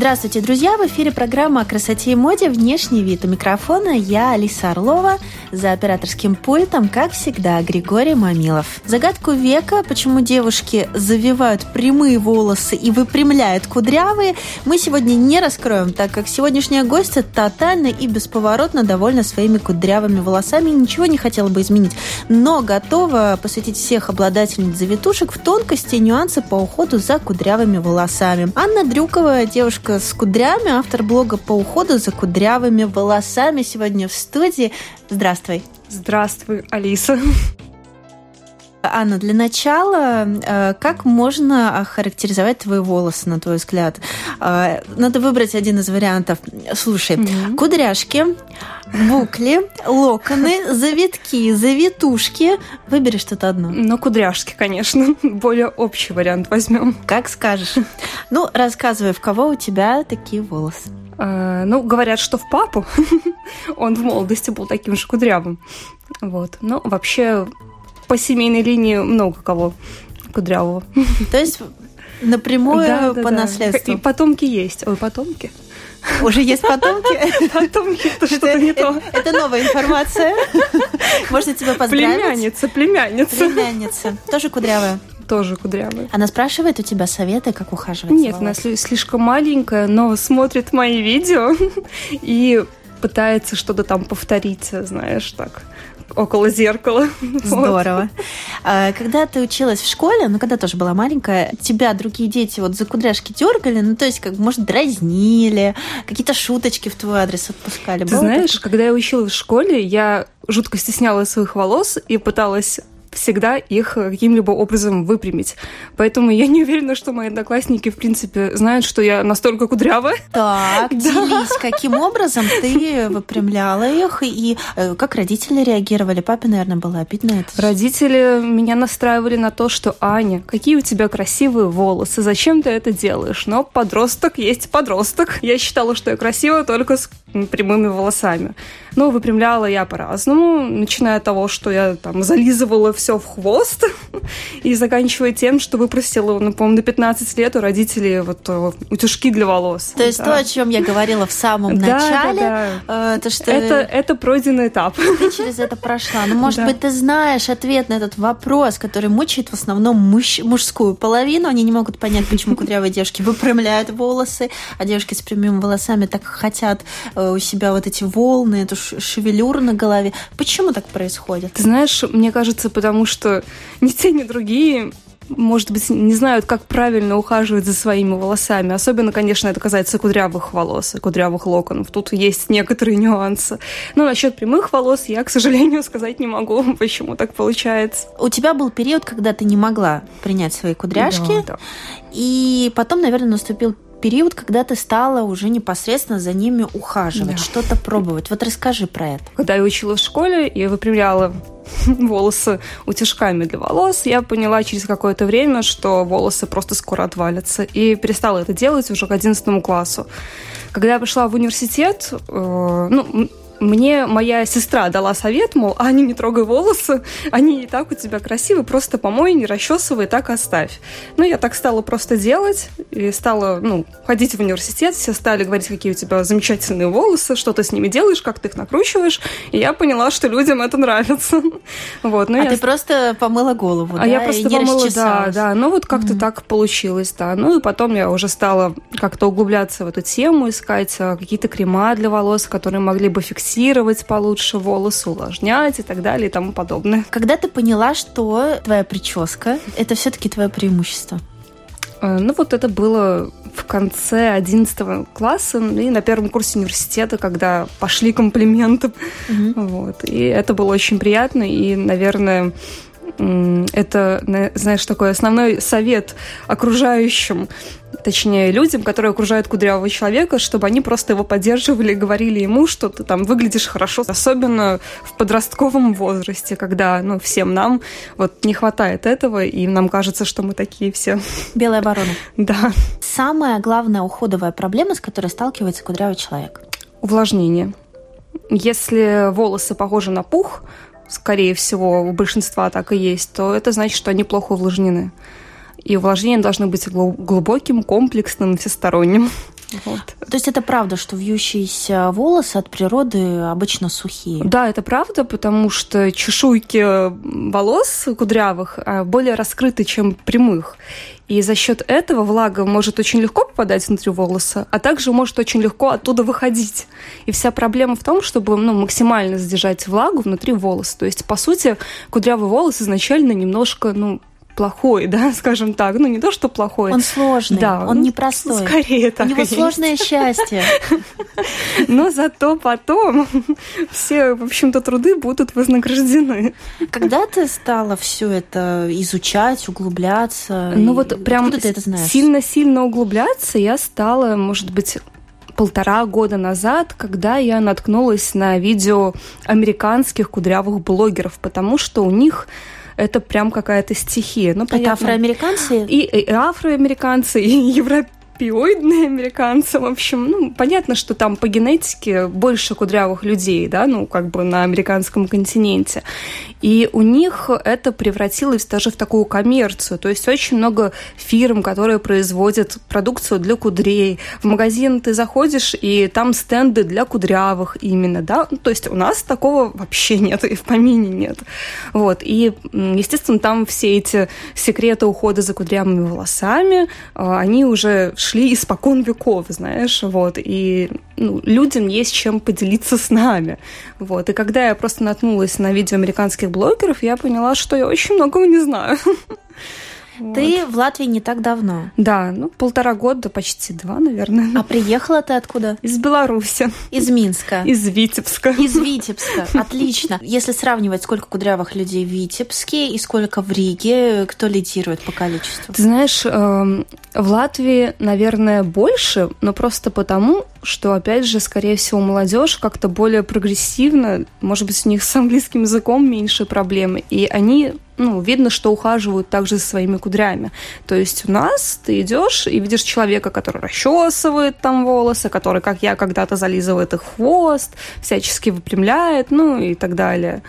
Здравствуйте, друзья! В эфире программа о красоте и моде «Внешний вид». У микрофона я, Алиса Орлова, за операторским пультом, как всегда, Григорий Мамилов. Загадку века, почему девушки завивают прямые волосы и выпрямляют кудрявые, мы сегодня не раскроем, так как сегодняшняя гостья тотально и бесповоротно довольна своими кудрявыми волосами и ничего не хотела бы изменить, но готова посвятить всех обладательниц завитушек в тонкости и нюансы по уходу за кудрявыми волосами. Анна Дрюкова, девушка с кудрями, автор блога по уходу за кудрявыми волосами сегодня в студии. Здравствуй. Здравствуй, Алиса. Анна, для начала, э, как можно охарактеризовать твои волосы, на твой взгляд? Э, надо выбрать один из вариантов. Слушай, mm-hmm. кудряшки, букли, локоны, завитки, завитушки. Выбери что-то одно. Ну, кудряшки, конечно. Более общий вариант возьмем. Как скажешь. Ну, рассказывай, в кого у тебя такие волосы? Э, ну, говорят, что в папу. Он в молодости был таким же кудрявым. Вот. Но вообще по семейной линии много кого кудрявого. То есть напрямую да, да, по да. наследству. И потомки есть. Ой, потомки. Уже есть потомки? Потомки, это что-то не то. Это новая информация. Можно тебя поздравить? Племянница, племянница. Племянница. Тоже кудрявая? тоже кудрявая. Она спрашивает у тебя советы, как ухаживать Нет, она слишком маленькая, но смотрит мои видео и пытается что-то там повторить, знаешь, так около зеркала. Здорово. Вот. Когда ты училась в школе, ну, когда тоже была маленькая, тебя другие дети вот за кудряшки дергали, ну, то есть, как, может, дразнили, какие-то шуточки в твой адрес отпускали. Ты знаешь, такое? когда я училась в школе, я жутко стеснялась своих волос и пыталась всегда их каким-либо образом выпрямить. Поэтому я не уверена, что мои одноклассники, в принципе, знают, что я настолько кудрявая. Так, делись, каким образом ты выпрямляла их, и э, как родители реагировали? Папе, наверное, было обидно это. Родители меня настраивали на то, что Аня, какие у тебя красивые волосы, зачем ты это делаешь? Но подросток есть подросток. Я считала, что я красивая только с прямыми волосами. Но выпрямляла я по-разному, начиная от того, что я там зализывала все в хвост, и заканчивая тем, что выпросила, ну, по-моему, до 15 лет у родителей вот э, утюжки для волос. То есть да. то, о чем я говорила в самом начале, да, да. Э, то, что... Это, это пройденный этап. Ты через это прошла. Ну, может быть, ты знаешь ответ на этот вопрос, который мучает в основном муж, мужскую половину. Они не могут понять, почему кудрявые девушки выпрямляют волосы, а девушки с прямыми волосами так хотят э, у себя вот эти волны, эту шевелюру на голове. Почему так происходит? Ты знаешь, мне кажется, потому что ни те, ни другие может быть, не знают, как правильно ухаживать за своими волосами. Особенно, конечно, это касается кудрявых волос и кудрявых локонов. Тут есть некоторые нюансы. Но насчет прямых волос я, к сожалению, сказать не могу, почему так получается. У тебя был период, когда ты не могла принять свои кудряшки. Да, да. И потом, наверное, наступил период, когда ты стала уже непосредственно за ними ухаживать, да. что-то пробовать. Вот расскажи про это. Когда я училась в школе, я выпрямляла волосы утяжками для волос, я поняла через какое-то время, что волосы просто скоро отвалятся, и перестала это делать уже к 11 классу. Когда я пошла в университет, э, ну, мне моя сестра дала совет, мол, Аня, не трогай волосы, они и так у тебя красивые, просто помой, не расчесывай, так оставь. Ну, я так стала просто делать, и стала, ну, ходить в университет, все стали говорить, какие у тебя замечательные волосы, что ты с ними делаешь, как ты их накручиваешь, и я поняла, что людям это нравится. Вот, ну, а я... ты просто помыла голову, А да, я просто помыла, да, да, ну вот как-то mm-hmm. так получилось, да. Ну и потом я уже стала как-то углубляться в эту тему, искать а, какие-то крема для волос, которые могли бы фиксировать фиксировать получше волосы, увлажнять и так далее и тому подобное. Когда ты поняла, что твоя прическа – это все-таки твое преимущество? Э, ну вот это было в конце 11 класса и на первом курсе университета, когда пошли комплименты. Угу. Вот. И это было очень приятно. И, наверное, это, знаешь, такой основной совет окружающим точнее, людям, которые окружают кудрявого человека, чтобы они просто его поддерживали и говорили ему, что ты там выглядишь хорошо, особенно в подростковом возрасте, когда, ну, всем нам вот не хватает этого, и нам кажется, что мы такие все. Белая ворона. Да. Самая главная уходовая проблема, с которой сталкивается кудрявый человек? Увлажнение. Если волосы похожи на пух, скорее всего, у большинства так и есть, то это значит, что они плохо увлажнены. И увлажнение должно быть глубоким, комплексным, всесторонним. Вот. То есть это правда, что вьющиеся волосы от природы обычно сухие? Да, это правда, потому что чешуйки волос кудрявых а, более раскрыты, чем прямых. И за счет этого влага может очень легко попадать внутрь волоса, а также может очень легко оттуда выходить. И вся проблема в том, чтобы ну, максимально задержать влагу внутри волоса. То есть, по сути, кудрявый волос изначально немножко ну, плохой, да, скажем так. Ну, не то, что плохой. Он сложный, да, он непростой. Скорее так У него сложное есть. счастье. Но зато потом все, в общем-то, труды будут вознаграждены. Когда ты стала все это изучать, углубляться? Ну, вот прям сильно-сильно углубляться я стала, может быть, полтора года назад, когда я наткнулась на видео американских кудрявых блогеров, потому что у них это прям какая-то стихия. Ну, понятно. Это афроамериканцы? И, и афроамериканцы, и европейцы пиоидные американцы. В общем, ну, понятно, что там по генетике больше кудрявых людей, да, ну, как бы на американском континенте. И у них это превратилось даже в такую коммерцию. То есть очень много фирм, которые производят продукцию для кудрей. В магазин ты заходишь, и там стенды для кудрявых именно, да. Ну, то есть у нас такого вообще нет, и в помине нет. Вот. И, естественно, там все эти секреты ухода за кудрявыми волосами, а, они уже шли испокон веков, знаешь, вот. И ну, людям есть чем поделиться с нами. Вот. И когда я просто наткнулась на видео американских блогеров, я поняла, что я очень многого не знаю. Ты в Латвии не так давно. Да, ну полтора года, почти два, наверное. А приехала ты откуда? Из Беларуси. Из Минска. Из Витебска. Из Витебска. Отлично. Если сравнивать, сколько кудрявых людей в Витебске и сколько в Риге, кто лидирует по количеству? Ты знаешь, эм, в Латвии, наверное, больше, но просто потому, что, опять же, скорее всего, молодежь как-то более прогрессивна, может быть, у них с английским языком меньше проблемы, и они ну, видно, что ухаживают также за своими кудрями. То есть у нас ты идешь и видишь человека, который расчесывает там волосы, который, как я, когда-то зализывает их хвост, всячески выпрямляет, ну и так далее.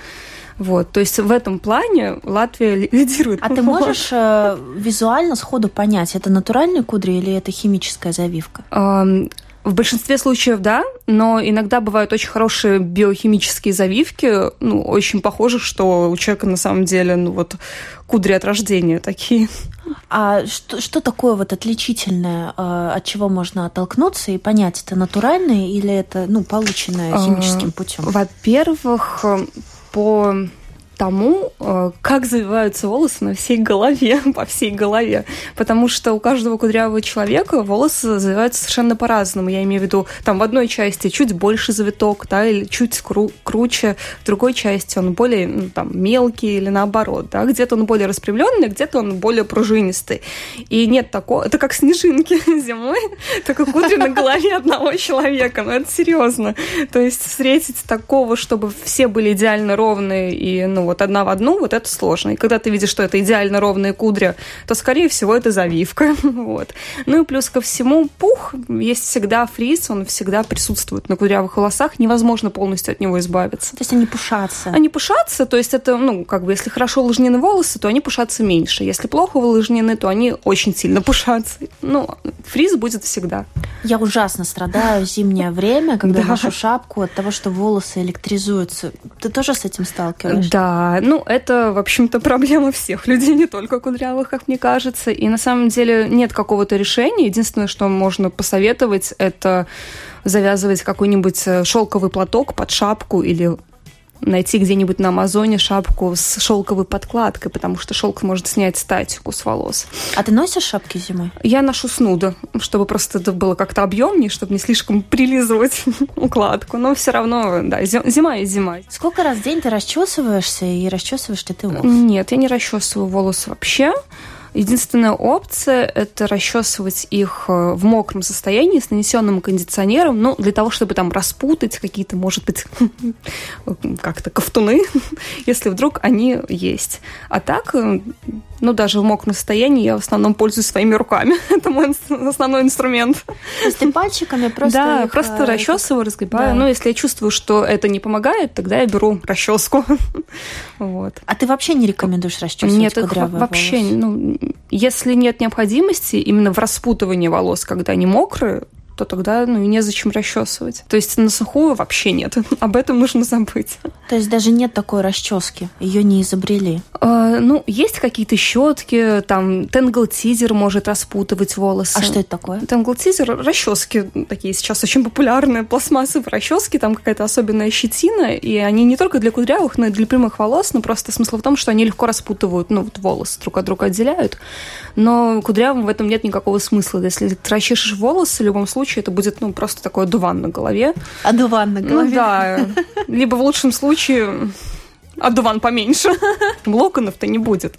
Вот, то есть в этом плане Латвия лидирует. А ты можешь э, визуально сходу понять, это натуральные кудри или это химическая завивка? В большинстве случаев да, но иногда бывают очень хорошие биохимические завивки, ну, очень похоже, что у человека на самом деле, ну, вот, кудри от рождения такие. А что, что такое вот отличительное, э, от чего можно оттолкнуться и понять, это натуральное или это, ну, полученное химическим а, путем? Во-первых, по тому, э, как завиваются волосы на всей голове, по всей голове. Потому что у каждого кудрявого человека волосы завиваются совершенно по-разному. Я имею в виду, там в одной части чуть больше завиток, да, или чуть кру- круче, в другой части он более ну, там, мелкий или наоборот, да, где-то он более распрямленный, где-то он более пружинистый. И нет такого, это как снежинки зимой, только кудри на голове одного человека, ну это серьезно. То есть встретить такого, чтобы все были идеально ровные и, ну, вот одна в одну, вот это сложно. И когда ты видишь, что это идеально ровные кудри, то, скорее всего, это завивка. вот. Ну и плюс ко всему, пух есть всегда фриз, он всегда присутствует на кудрявых волосах, невозможно полностью от него избавиться. То есть они пушатся? Они пушатся, то есть это, ну, как бы, если хорошо увлажнены волосы, то они пушатся меньше. Если плохо увлажнены, то они очень сильно пушатся. Ну, фриз будет всегда. Я ужасно страдаю в зимнее время, когда ношу шапку от того, что волосы электризуются. Ты тоже с этим сталкиваешься? Да, ну, это, в общем-то, проблема всех людей, не только кудрявых, как мне кажется. И на самом деле нет какого-то решения. Единственное, что можно посоветовать, это завязывать какой-нибудь э, шелковый платок под шапку или найти где-нибудь на Амазоне шапку с шелковой подкладкой, потому что шелк может снять статику с волос. А ты носишь шапки зимой? Я ношу снуда, чтобы просто это было как-то объемнее, чтобы не слишком прилизывать укладку. Но все равно, да, зима и зима. Сколько раз в день ты расчесываешься и расчесываешь ли ты волосы? Нет, я не расчесываю волосы вообще. Единственная опция – это расчесывать их э, в мокром состоянии с нанесенным кондиционером, ну, для того, чтобы там распутать какие-то, может быть, как-то ковтуны, если вдруг они есть. А так, э, ну, даже в мокром состоянии я в основном пользуюсь своими руками. Это мой основной инструмент. То есть ты пальчиками просто Да, их, просто э, расчесываю, разгибаю. Да. Ну, если я чувствую, что это не помогает, тогда я беру расческу. Вот. А ты вообще не рекомендуешь расчесывать Нет, вообще, волосы? ну, если нет необходимости именно в распутывании волос, когда они мокрые, то тогда ну, и незачем расчесывать. То есть на сухую вообще нет. Об этом нужно забыть. То есть даже нет такой расчески, ее не изобрели. А, ну, есть какие-то щетки, там тенгл тизер может распутывать волосы. А что это такое? Тенгл тизер расчески такие сейчас очень популярные, пластмассовые расчески, там какая-то особенная щетина, и они не только для кудрявых, но и для прямых волос, но просто смысл в том, что они легко распутывают, ну, вот волосы друг от друга отделяют, но кудрявым в этом нет никакого смысла. Если ты расчешешь волосы, в любом случае это будет, ну, просто такой одуван на голове. Одуван на Ну голове. да, либо в лучшем случае одуван поменьше. Локонов-то не будет.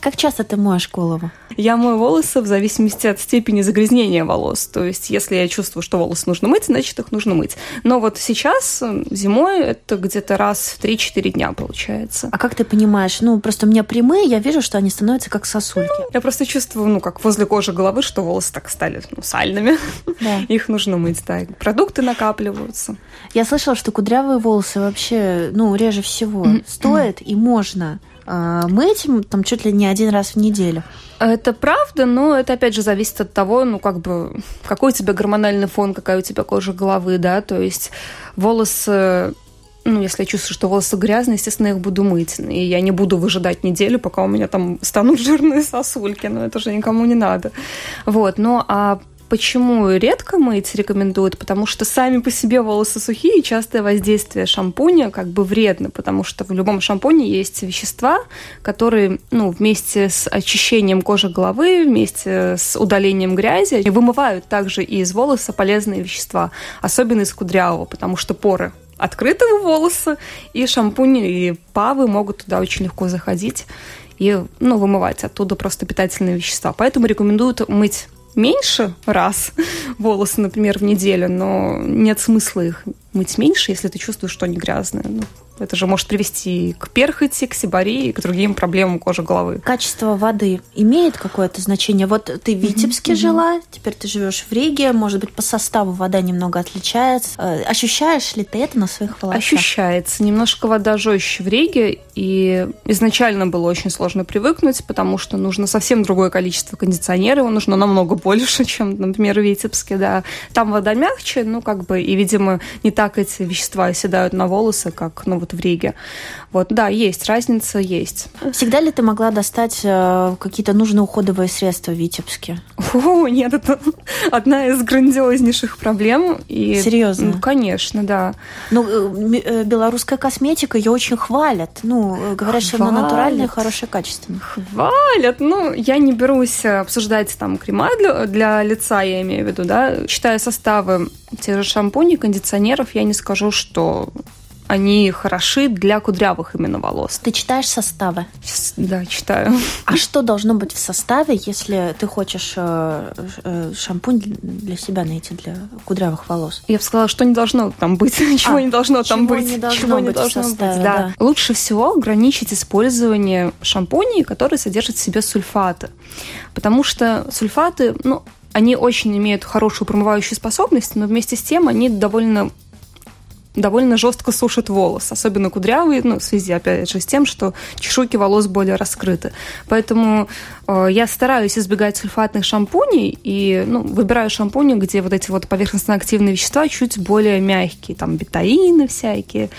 Как часто ты моешь голову? Я мою волосы в зависимости от степени загрязнения волос. То есть, если я чувствую, что волосы нужно мыть, значит, их нужно мыть. Но вот сейчас, зимой, это где-то раз в 3-4 дня получается. А как ты понимаешь? Ну, просто у меня прямые, я вижу, что они становятся как сосульки. Я просто чувствую, ну, как возле кожи головы, что волосы так стали ну, сальными. Да. Их нужно мыть, да. Продукты накапливаются. Я слышала, что кудрявые волосы вообще, ну, реже всего стоит и можно а, мыть м, там чуть ли не один раз в неделю. Это правда, но это опять же зависит от того, ну как бы какой у тебя гормональный фон, какая у тебя кожа головы, да, то есть волосы ну, если я чувствую, что волосы грязные, естественно, я их буду мыть. И я не буду выжидать неделю, пока у меня там станут жирные сосульки. Но это же никому не надо. Вот. Ну, а Почему редко мыть рекомендуют? Потому что сами по себе волосы сухие, и частое воздействие шампуня как бы вредно, потому что в любом шампуне есть вещества, которые ну, вместе с очищением кожи головы, вместе с удалением грязи вымывают также из волоса полезные вещества, особенно из кудрявого, потому что поры открыты у волоса, и шампунь и павы могут туда очень легко заходить и ну, вымывать оттуда просто питательные вещества. Поэтому рекомендуют мыть меньше раз волосы, например, в неделю, но нет смысла их мыть меньше, если ты чувствуешь, что они грязные. Ну, это же может привести к перхоти, к сибарии, к другим проблемам кожи головы. Качество воды имеет какое-то значение? Вот ты в Витебске жила, теперь ты живешь в Риге, может быть, по составу вода немного отличается. Э, Ощущаешь ли ты это на своих волосах? Ощущается. Немножко вода жестче в Риге, и изначально было очень сложно привыкнуть, потому что нужно совсем другое количество кондиционера, его нужно намного больше, чем, например, в Витебске, да. Там вода мягче, ну, как бы, и, видимо, не так эти вещества оседают на волосы, как, ну, вот в Риге. Вот, да, есть разница, есть. Всегда ли ты могла достать э, какие-то нужные уходовые средства в Витебске? О, нет, это одна из грандиознейших проблем. И, Серьезно? Ну, конечно, да. Ну, э, э, белорусская косметика, ее очень хвалят. Ну, говорят, что она Хвалят. натуральная, хорошая, качественная. Хвалят. Ну, я не берусь обсуждать там крема для, для лица, я имею в виду, да. Читая составы тех же шампуней, кондиционеров, я не скажу, что они хороши для кудрявых именно волос. Ты читаешь составы? Да, читаю. А что должно быть в составе, если ты хочешь э, э, шампунь для себя найти, для кудрявых волос? Я бы сказала, что не должно там быть, чего А, не должно там быть, не должно чего не быть должно составе, быть. да. Лучше всего ограничить использование шампуней, которые содержат в себе сульфаты, потому что сульфаты, ну, они очень имеют хорошую промывающую способность, но вместе с тем они довольно довольно жестко сушат волос, особенно кудрявые, ну, в связи, опять же, с тем, что чешуйки волос более раскрыты. Поэтому э, я стараюсь избегать сульфатных шампуней и ну, выбираю шампуни, где вот эти вот поверхностно-активные вещества чуть более мягкие, там бетаины всякие,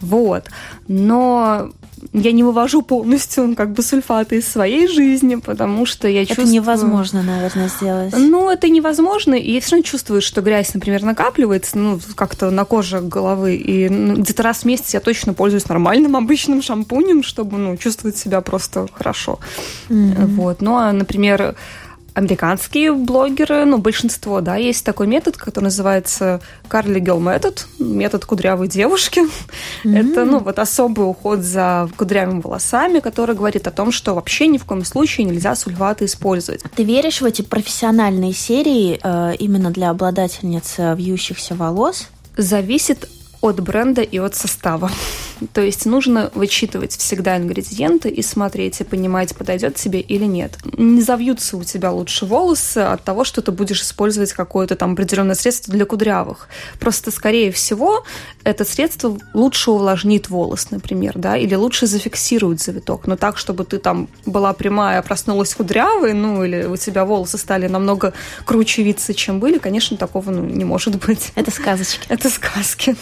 вот. Но я не вывожу полностью как бы сульфаты из своей жизни, потому что я Это чувствую... невозможно, наверное, сделать. Ну, это невозможно, и все равно чувствуешь, что грязь, например, накапливается, ну, как-то на коже головы, и ну, где-то раз в месяц я точно пользуюсь нормальным обычным шампунем, чтобы, ну, чувствовать себя просто хорошо. Мгм. Вот. Ну, а, например, американские блогеры, ну, большинство, да, есть такой метод, который называется Карли Гелл метод, метод кудрявой девушки. Mm-hmm. Это, ну, вот особый уход за кудрявыми волосами, который говорит о том, что вообще ни в коем случае нельзя сульфаты использовать. Ты веришь в эти профессиональные серии э, именно для обладательниц вьющихся волос? Зависит от бренда и от состава. То есть нужно вычитывать всегда ингредиенты и смотреть, и понимать, подойдет тебе или нет. Не завьются у тебя лучше волосы от того, что ты будешь использовать какое-то там определенное средство для кудрявых. Просто, скорее всего, это средство лучше увлажнит волос, например, да, или лучше зафиксирует завиток. Но так, чтобы ты там была прямая, проснулась кудрявой, ну, или у тебя волосы стали намного круче виться, чем были, конечно, такого ну, не может быть. Это сказочки. Это сказки.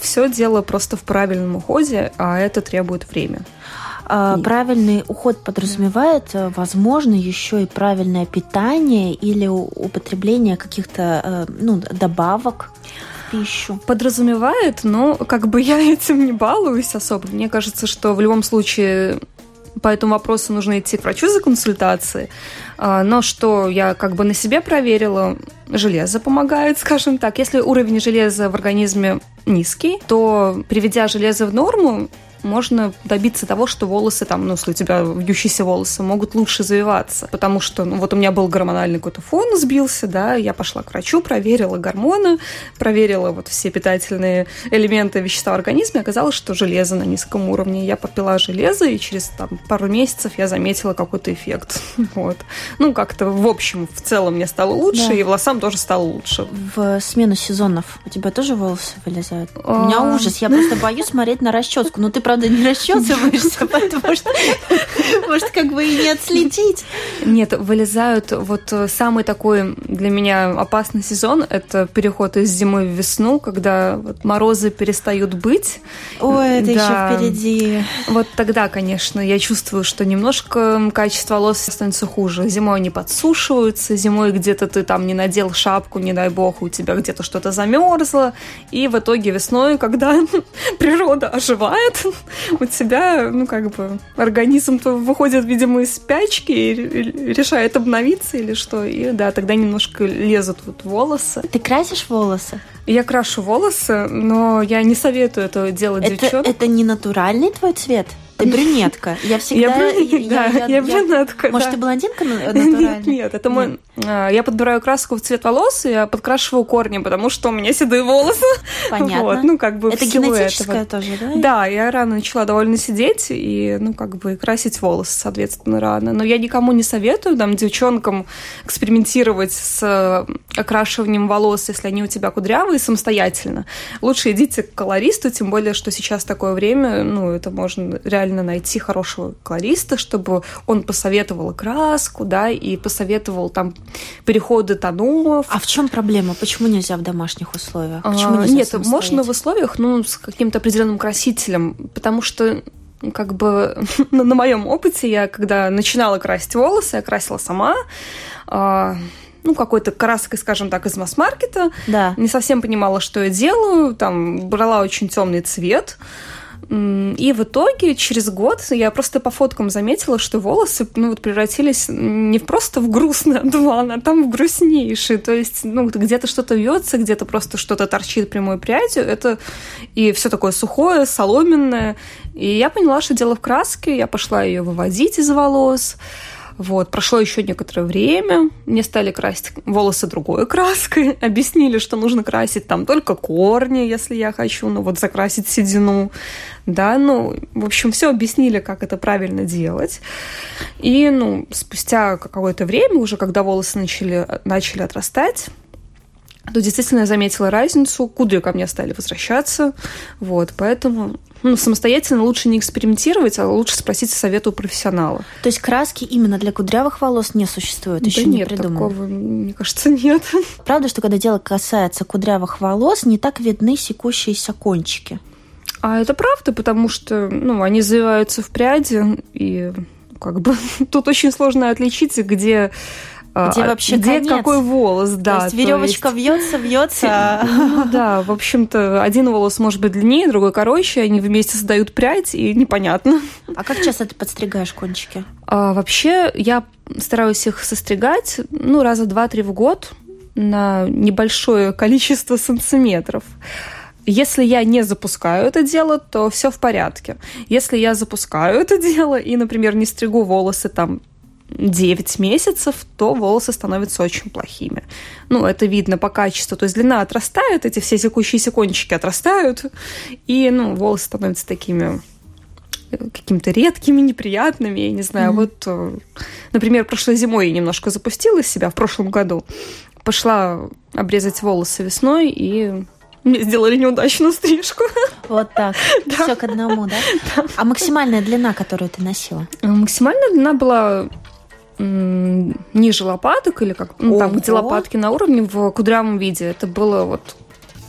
Все дело просто в правильном уходе, а это требует времени. А, правильный уход подразумевает, э, возможно, еще и правильное питание или употребление каких-то э, ну, добавок пищу. Подразумевает, но как бы я этим не балуюсь особо. Мне кажется, что в любом случае по этому вопросу нужно идти к врачу за консультацией. А, но что я как бы на себе проверила, железо помогает, скажем так. Если уровень железа в организме низкий, то приведя железо в норму, можно добиться того, что волосы там, ну, если у тебя вьющиеся волосы, могут лучше завиваться. Потому что, ну, вот у меня был гормональный какой-то фон сбился, да, я пошла к врачу, проверила гормоны, проверила вот все питательные элементы вещества в организме, оказалось, что железо на низком уровне. Я попила железо, и через там, пару месяцев я заметила какой-то эффект. Вот. Ну, как-то, в общем, в целом мне стало лучше, да. и волосам тоже стало лучше. В смену сезонов у тебя тоже волосы вылезают? У меня а. ужас, я просто боюсь смотреть на расческу. Ну, ты правда, не расчесываешься, потому что, может, как бы и не отследить. Нет, вылезают вот самый такой для меня опасный сезон – это переход из зимы в весну, когда вот морозы перестают быть. Ой, это да. еще впереди. Вот тогда, конечно, я чувствую, что немножко качество волос становится хуже. Зимой они подсушиваются, зимой где-то ты там не надел шапку, не дай бог, у тебя где-то что-то замерзло, и в итоге весной, когда природа оживает, у тебя, ну, как бы, организм то выходит, видимо, из спячки и решает обновиться или что. И да, тогда немножко лезут вот волосы. Ты красишь волосы? Я крашу волосы, но я не советую это делать это, девчонкам. Это не натуральный твой цвет? Ты брюнетка. Я всегда... Я, брюнет, да, я, я брюнетка, Может, да. ты блондинка натуральная? Нет, нет, это мой... А, я подбираю краску в цвет волос, и я подкрашиваю корни, потому что у меня седые волосы. Понятно. Вот, ну, как бы это генетическое этого. тоже, да? Да, я рано начала довольно сидеть и, ну, как бы красить волосы, соответственно, рано. Но я никому не советую, там, девчонкам экспериментировать с э, окрашиванием волос, если они у тебя кудрявые, самостоятельно. Лучше идите к колористу, тем более, что сейчас такое время, ну, это можно реально найти хорошего колориста, чтобы он посоветовал краску, да, и посоветовал там переходы тонов. А в чем проблема? Почему нельзя в домашних условиях? Почему а, нет, можно в условиях, ну, с каким-то определенным красителем, потому что как бы на, на моем опыте я, когда начинала красить волосы, я красила сама, э, ну, какой-то краской, скажем так, из масс-маркета. Да. Не совсем понимала, что я делаю, там, брала очень темный цвет. И в итоге через год я просто по фоткам заметила, что волосы ну, вот, превратились не просто в грустный одуван, а там в грустнейший. То есть ну, где-то что-то вьется, где-то просто что-то торчит прямой прядью. Это и все такое сухое, соломенное. И я поняла, что дело в краске. Я пошла ее выводить из волос. Вот, прошло еще некоторое время, мне стали красить волосы другой краской, объяснили, что нужно красить там только корни, если я хочу, ну вот закрасить седину, да, ну, в общем, все объяснили, как это правильно делать. И, ну, спустя какое-то время, уже когда волосы начали, начали отрастать, то действительно я заметила разницу, кудри ко мне стали возвращаться, вот, поэтому ну, самостоятельно лучше не экспериментировать, а лучше спросить совета у профессионала. То есть краски именно для кудрявых волос не существует, еще да не нет, придумали? такого, мне кажется, нет. Правда, что когда дело касается кудрявых волос, не так видны секущиеся кончики? А это правда, потому что, ну, они завиваются в пряди, и как бы тут очень сложно отличить, где где вообще где конец? какой волос, да. То есть веревочка то есть... вьется, вьется. Ну, да, в общем-то, один волос может быть длиннее, другой короче, они вместе создают прядь, и непонятно. А как часто ты подстригаешь кончики? А, вообще, я стараюсь их состригать, ну, раза два-три в год на небольшое количество сантиметров. Если я не запускаю это дело, то все в порядке. Если я запускаю это дело и, например, не стригу волосы там 9 месяцев, то волосы становятся очень плохими. Ну, это видно по качеству. То есть длина отрастает, эти все секущиеся кончики отрастают, и, ну, волосы становятся такими э, какими-то редкими, неприятными, я не знаю. Mm-hmm. Вот, э, например, прошлой зимой я немножко запустила себя в прошлом году. Пошла обрезать волосы весной, и мне сделали неудачную стрижку. Вот так. Да. Все к одному, да? да? А максимальная длина, которую ты носила? Максимальная длина была ниже лопаток или как, ну, там, где лопатки на уровне в кудрявом виде. Это было вот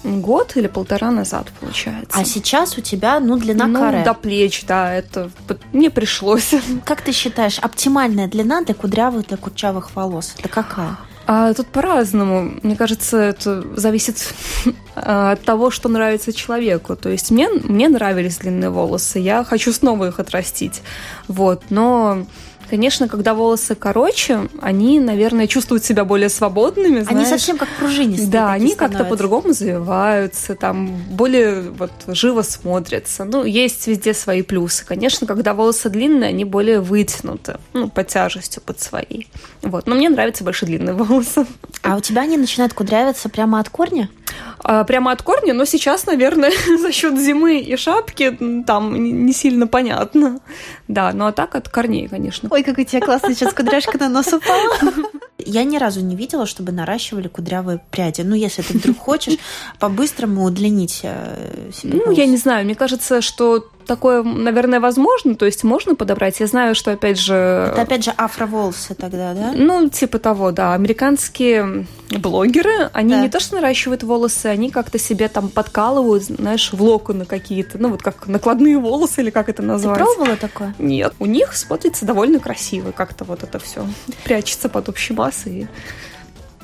год или полтора назад, получается. А сейчас у тебя, ну, длина ну, каре. до плеч, да, это мне пришлось. Как ты считаешь, оптимальная длина для кудрявых, для курчавых волос? Это какая? А тут по-разному. Мне кажется, это зависит от того, что нравится человеку. То есть мне, мне нравились длинные волосы, я хочу снова их отрастить. Вот, но Конечно, когда волосы короче, они, наверное, чувствуют себя более свободными. Знаешь. Они совсем как пружинистые. Да, они как-то по-другому завиваются, там более вот живо смотрятся. Ну, есть везде свои плюсы. Конечно, когда волосы длинные, они более вытянуты, ну, под тяжестью, под своей. Вот. Но мне нравятся больше длинные волосы. А у тебя они начинают кудрявиться прямо от корня? А, прямо от корня, но сейчас, наверное, за счет зимы и шапки там не сильно понятно. Да, ну а так от корней, конечно. Ой, как у тебя классно сейчас кудряшка на нос упала. Я ни разу не видела, чтобы наращивали кудрявые пряди. Ну, если ты вдруг хочешь по-быстрому удлинить э, себе Ну, я не знаю. Мне кажется, что такое, наверное, возможно, то есть можно подобрать. Я знаю, что, опять же... Это, опять же, афроволосы тогда, да? Ну, типа того, да. Американские блогеры, они да. не то что наращивают волосы, они как-то себе там подкалывают, знаешь, в локоны какие-то, ну, вот как накладные волосы или как это назвать. Ты пробовала такое? Нет. У них смотрится довольно красиво как-то вот это все прячется под общей массой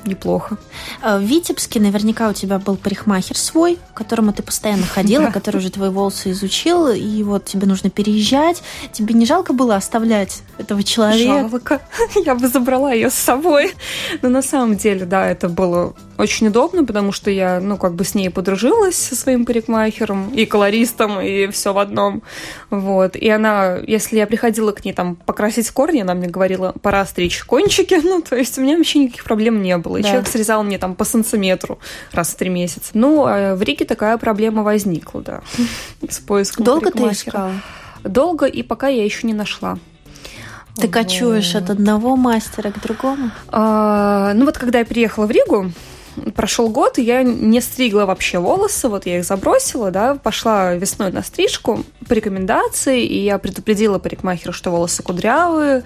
неплохо. Э, в Витебске наверняка у тебя был парикмахер свой, к которому ты постоянно ходила, который уже твои волосы изучил, и вот тебе нужно переезжать. Тебе не жалко было оставлять этого человека? Жалко. Я бы забрала ее с собой. Но на самом деле, да, это было очень удобно, потому что я, ну, как бы с ней подружилась со своим парикмахером и колористом, и все в одном. Вот. И она, если я приходила к ней там покрасить корни, она мне говорила, пора стричь кончики. Ну, то есть у меня вообще никаких проблем не было. И да. человек срезал мне там по сантиметру раз в три месяца. Ну, а в Риге такая проблема возникла, да, с поиском Долго ты искала? Долго, и пока я еще не нашла. Ты кочуешь вот. от одного мастера к другому? А, ну вот когда я приехала в Ригу, прошел год, и я не стригла вообще волосы, вот я их забросила, да, пошла весной на стрижку по рекомендации, и я предупредила парикмахера, что волосы кудрявые,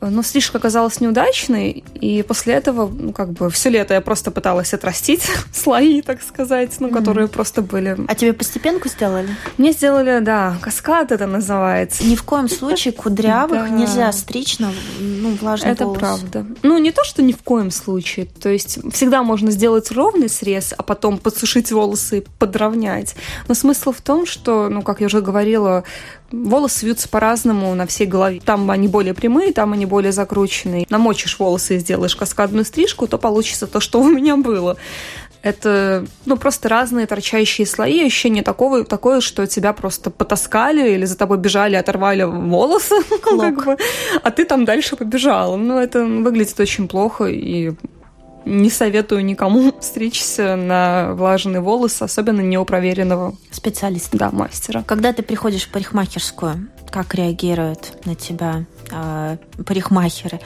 но стрижка оказалась неудачной, и после этого, ну, как бы, все лето я просто пыталась отрастить слои, так сказать, ну, mm-hmm. которые просто были. А тебе постепенку сделали? Мне сделали, да, каскад это называется. Ни в коем случае кудрявых нельзя стричь на ну, влажный Это правда. Ну, не то, что ни в коем случае. То есть всегда можно сделать ровный срез, а потом подсушить волосы и подровнять. Но смысл в том, что, ну, как я уже говорила, волосы вьются по-разному на всей голове. Там они более прямые, там они более закрученные. Намочишь волосы и сделаешь каскадную стрижку, то получится то, что у меня было. Это, ну, просто разные торчащие слои, ощущение такого, такое, что тебя просто потаскали или за тобой бежали, оторвали волосы, как бы, а ты там дальше побежала. Ну, это выглядит очень плохо, и не советую никому стричься на влажные волосы, особенно неупроверенного специалиста. Да, мастера. Когда ты приходишь в парикмахерскую, как реагируют на тебя парикмахеры?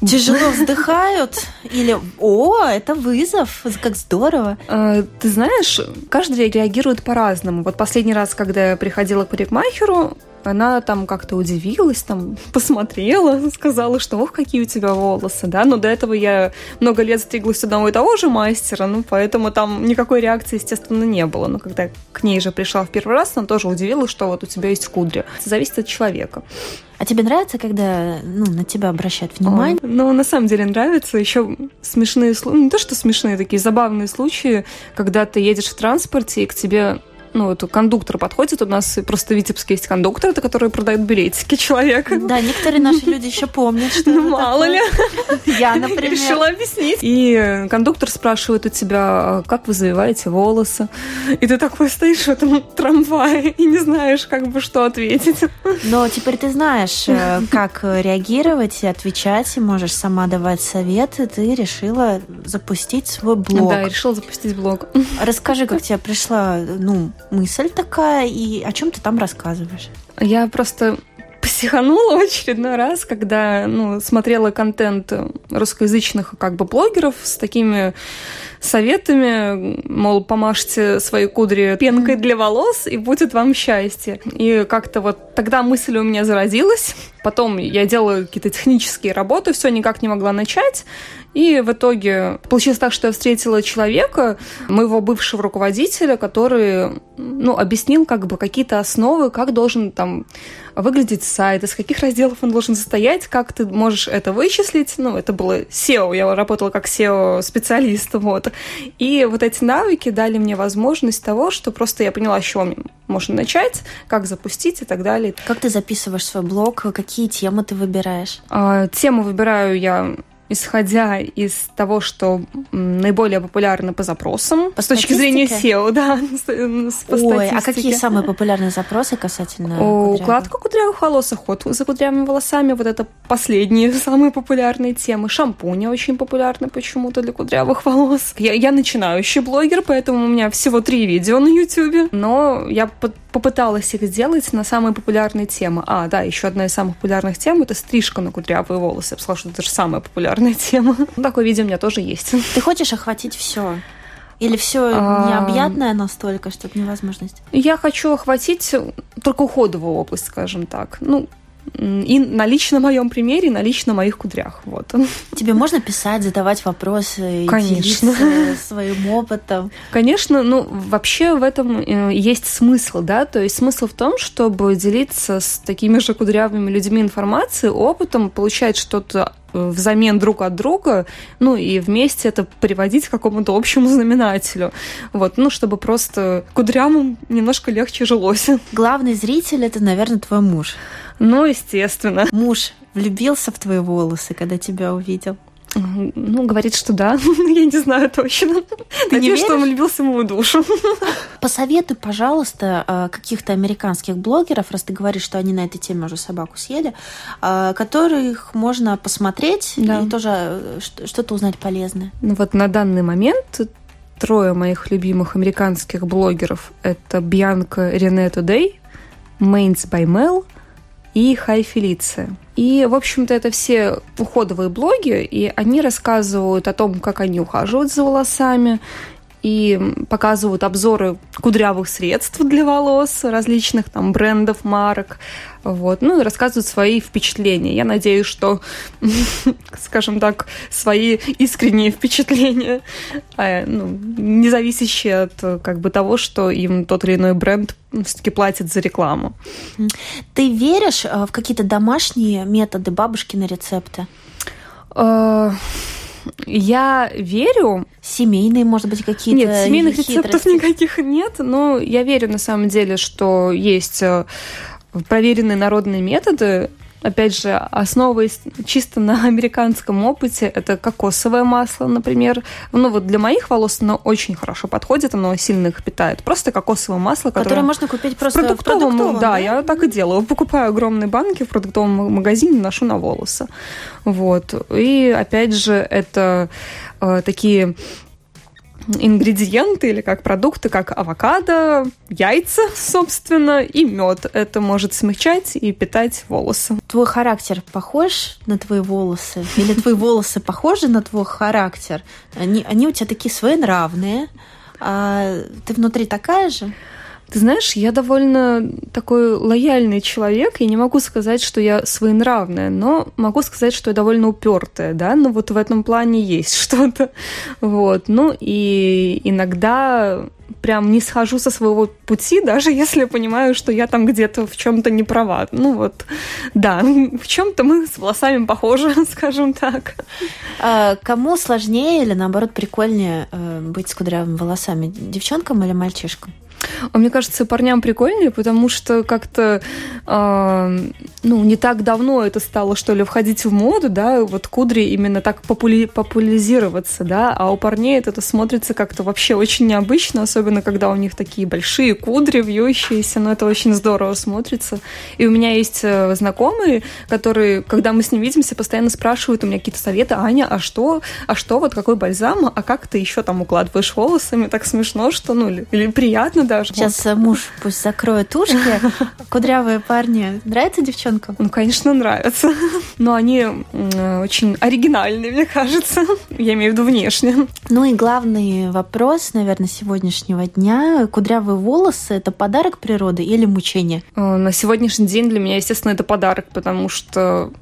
Тяжело вздыхают? Или «О, это вызов, как здорово!» э, Ты знаешь, каждый реагирует по-разному. Вот последний раз, когда я приходила к парикмахеру, Она там как-то удивилась, там посмотрела, сказала, что ох, какие у тебя волосы, да. Но до этого я много лет стриглась одного и того же мастера, ну, поэтому там никакой реакции, естественно, не было. Но когда к ней же пришла в первый раз, она тоже удивилась, что вот у тебя есть кудри. Это зависит от человека. А тебе нравится, когда ну, на тебя обращают внимание? О, ну, на самом деле нравится. Еще смешные случаи, не то что смешные, такие забавные случаи, когда ты едешь в транспорте, и к тебе ну, вот кондуктор подходит, у нас просто в Витебске есть кондуктор, это который продает билетики человека. Да, некоторые наши люди еще помнят, что Ну, мало ли. Я, например. Решила объяснить. И кондуктор спрашивает у тебя, «А как вы завиваете волосы? И ты такой стоишь в этом трамвае и не знаешь, как бы, что ответить. Но теперь ты знаешь, э, как реагировать и отвечать, и можешь сама давать советы. Ты решила запустить свой блог. Да, решила запустить блог. Расскажи, как тебе пришла ну, мысль такая, и о чем ты там рассказываешь? Я просто психанула в очередной раз, когда ну, смотрела контент русскоязычных как бы блогеров с такими советами, мол, помажьте свои кудри пенкой для волос, и будет вам счастье. И как-то вот тогда мысль у меня зародилась. Потом я делала какие-то технические работы, все никак не могла начать. И в итоге получилось так, что я встретила человека, моего бывшего руководителя, который ну, объяснил как бы какие-то основы, как должен там выглядеть сайт, из каких разделов он должен состоять, как ты можешь это вычислить. Ну, это было SEO, я работала как SEO-специалист, вот. И вот эти навыки дали мне возможность того, что просто я поняла, чего можно начать, как запустить и так далее. Как ты записываешь свой блог? Какие темы ты выбираешь? А, тему выбираю я исходя из того, что наиболее популярны по запросам, По с точки зрения SEO, да, с- по Ой, а какие самые популярные запросы касательно О? Укладка кудрявых волос, уход за кудрявыми волосами, вот это последние самые популярные темы. Шампуни очень популярны почему-то для кудрявых волос. Я, я начинающий блогер, поэтому у меня всего три видео на YouTube, но я по- попыталась их сделать на самые популярные темы. А, да, еще одна из самых популярных тем — это стрижка на кудрявые волосы. Я бы сказала, что это же самая популярная тема. Ну, Такое видео у меня тоже есть. Ты хочешь охватить все? Или все необъятное настолько, что это невозможность? Я хочу охватить только уходовую область, скажем так. Ну, и на лично моем примере, и на лично моих кудрях. Вот. Тебе можно писать, задавать вопросы, Конечно. своим опытом? Конечно, ну, вообще в этом э, есть смысл, да, то есть смысл в том, чтобы делиться с такими же кудрявыми людьми информацией, опытом, получать что-то взамен друг от друга, ну и вместе это приводить к какому-то общему знаменателю. Вот, ну, чтобы просто кудрявым немножко легче жилось. Главный зритель это, наверное, твой муж. Ну, естественно. Муж влюбился в твои волосы, когда тебя увидел. Ну, говорит, что да. Я не знаю точно. Ты не Надеюсь, что он веришь? в мою душу. Посоветуй, пожалуйста, э, каких-то американских блогеров, раз ты говоришь, что они на этой теме уже собаку съели, э, которых можно посмотреть Да. и тоже э, что-то узнать полезное. Ну вот на данный момент трое моих любимых американских блогеров — это Бьянка Рене Тудей, Мейнс Mel и Хай Фелиция. И, в общем-то, это все уходовые блоги, и они рассказывают о том, как они ухаживают за волосами, и показывают обзоры кудрявых средств для волос, различных там брендов, марок, вот, ну и рассказывают свои впечатления. Я надеюсь, что, скажем так, свои искренние впечатления, э, ну, не зависящие от э, как бы того, что им тот или иной бренд все-таки платит за рекламу. Ты веришь э, в какие-то домашние методы бабушкины рецепты? Я верю, Семейные, может быть, какие-то Нет, семейных рецептов хитрости? никаких нет, но я верю на самом деле, что есть э, проверенные народные методы. Опять же, основываясь чисто на американском опыте, это кокосовое масло, например. Ну вот для моих волос оно очень хорошо подходит, оно сильно их питает. Просто кокосовое масло, которое... Которые можно купить в просто продуктовом, в продуктовом, да, я так и делаю. Покупаю огромные банки в продуктовом магазине, ношу на волосы. Вот. И опять же, это э, такие ингредиенты или как продукты, как авокадо, яйца, собственно, и мед. Это может смягчать и питать волосы. Твой характер похож на твои волосы? Или твои волосы похожи на твой характер? Они, они у тебя такие своенравные. А ты внутри такая же? Ты знаешь, я довольно такой лояльный человек. Я не могу сказать, что я своенравная, но могу сказать, что я довольно упертая, да. Но вот в этом плане есть что-то. Вот. Ну и иногда прям не схожу со своего пути, даже если понимаю, что я там где-то в чем-то не права. Ну вот, да, в чем-то мы с волосами похожи, скажем так. А кому сложнее или наоборот прикольнее э, быть с кудрявыми волосами, девчонкам или мальчишкам? А мне кажется, парням прикольнее, потому что как-то, э, ну, не так давно это стало, что ли, входить в моду, да, вот кудри именно так попули популяризироваться, да, а у парней это, смотрится как-то вообще очень необычно, особенно когда у них такие большие кудри, вьющиеся, но это очень здорово смотрится. И у меня есть э, знакомые, которые, когда мы с ним видимся, постоянно спрашивают у меня какие-то советы, Аня, а что, а что, вот какой бальзам, а как ты еще там укладываешь волосами, так смешно, что, ну, или, или приятно даже. Сейчас вот. муж пусть закроет ушки. Кудрявые парни. Нравится девчонкам? Ну, конечно, нравятся. Но они очень оригинальные, мне кажется. Я имею в виду внешне. Ну и главный вопрос, наверное, сегодняшнего дня. Кудрявые волосы – это подарок природы или мучение? Э, на сегодняшний день для меня, естественно, это подарок, потому что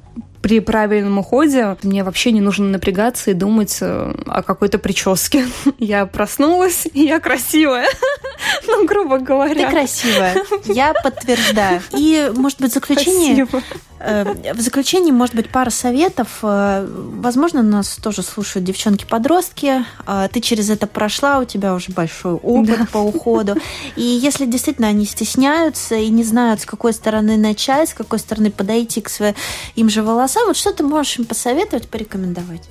при правильном уходе мне вообще не нужно напрягаться и думать э, о какой-то прическе. Я проснулась, и я красивая. Ну, грубо говоря. Ты красивая. Я подтверждаю. И, может быть, заключение... Спасибо. Э, в заключение, может быть, пара советов. Э, возможно, нас тоже слушают девчонки-подростки. Ты через это прошла, у тебя уже большой опыт да. по уходу. И если действительно они стесняются и не знают, с какой стороны начать, с какой стороны подойти к своим же волосам, волоса. Вот что ты можешь им посоветовать, порекомендовать?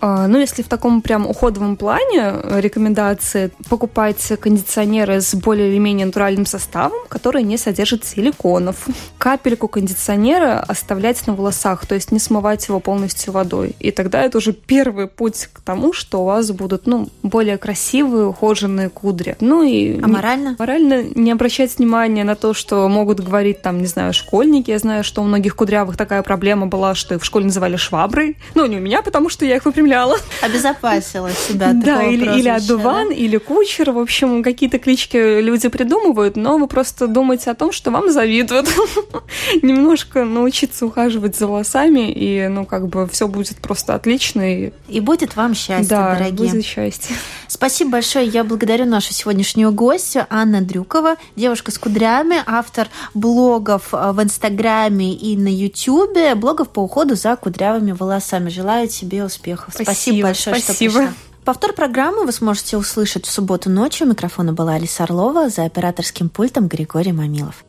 А, ну, если в таком прям уходовом плане э, рекомендации покупать кондиционеры с более или менее натуральным составом, которые не содержат силиконов. Капельку кондиционера оставлять на волосах, то есть не смывать его полностью водой. И тогда это уже первый путь к тому, что у вас будут, ну, более красивые, ухоженные кудри. Ну и... А морально? Морально не обращать внимания на то, что могут говорить там, не знаю, школьники. Я знаю, что у многих кудрявых такая проблема была, что их в школе называли шваброй. Ну, не у меня, потому что я их выпрямляла выпрямляла. Обезопасила себя Да, или, или одуван, да? или кучер. В общем, какие-то клички люди придумывают, но вы просто думаете о том, что вам завидуют. Немножко научиться ухаживать за волосами, и, ну, как бы все будет просто отлично. И, и будет вам счастье, да, дорогие. будет счастье. Спасибо большое. Я благодарю нашу сегодняшнюю гостью Анна Дрюкова, девушка с кудрями, автор блогов э, в Инстаграме и на Ютьюбе, блогов по уходу за кудрявыми волосами. Желаю тебе успехов. Спасибо, Спасибо большое, Спасибо. что пришла. Повтор программы вы сможете услышать в субботу ночью. У микрофона была Алиса Орлова, за операторским пультом Григорий Мамилов.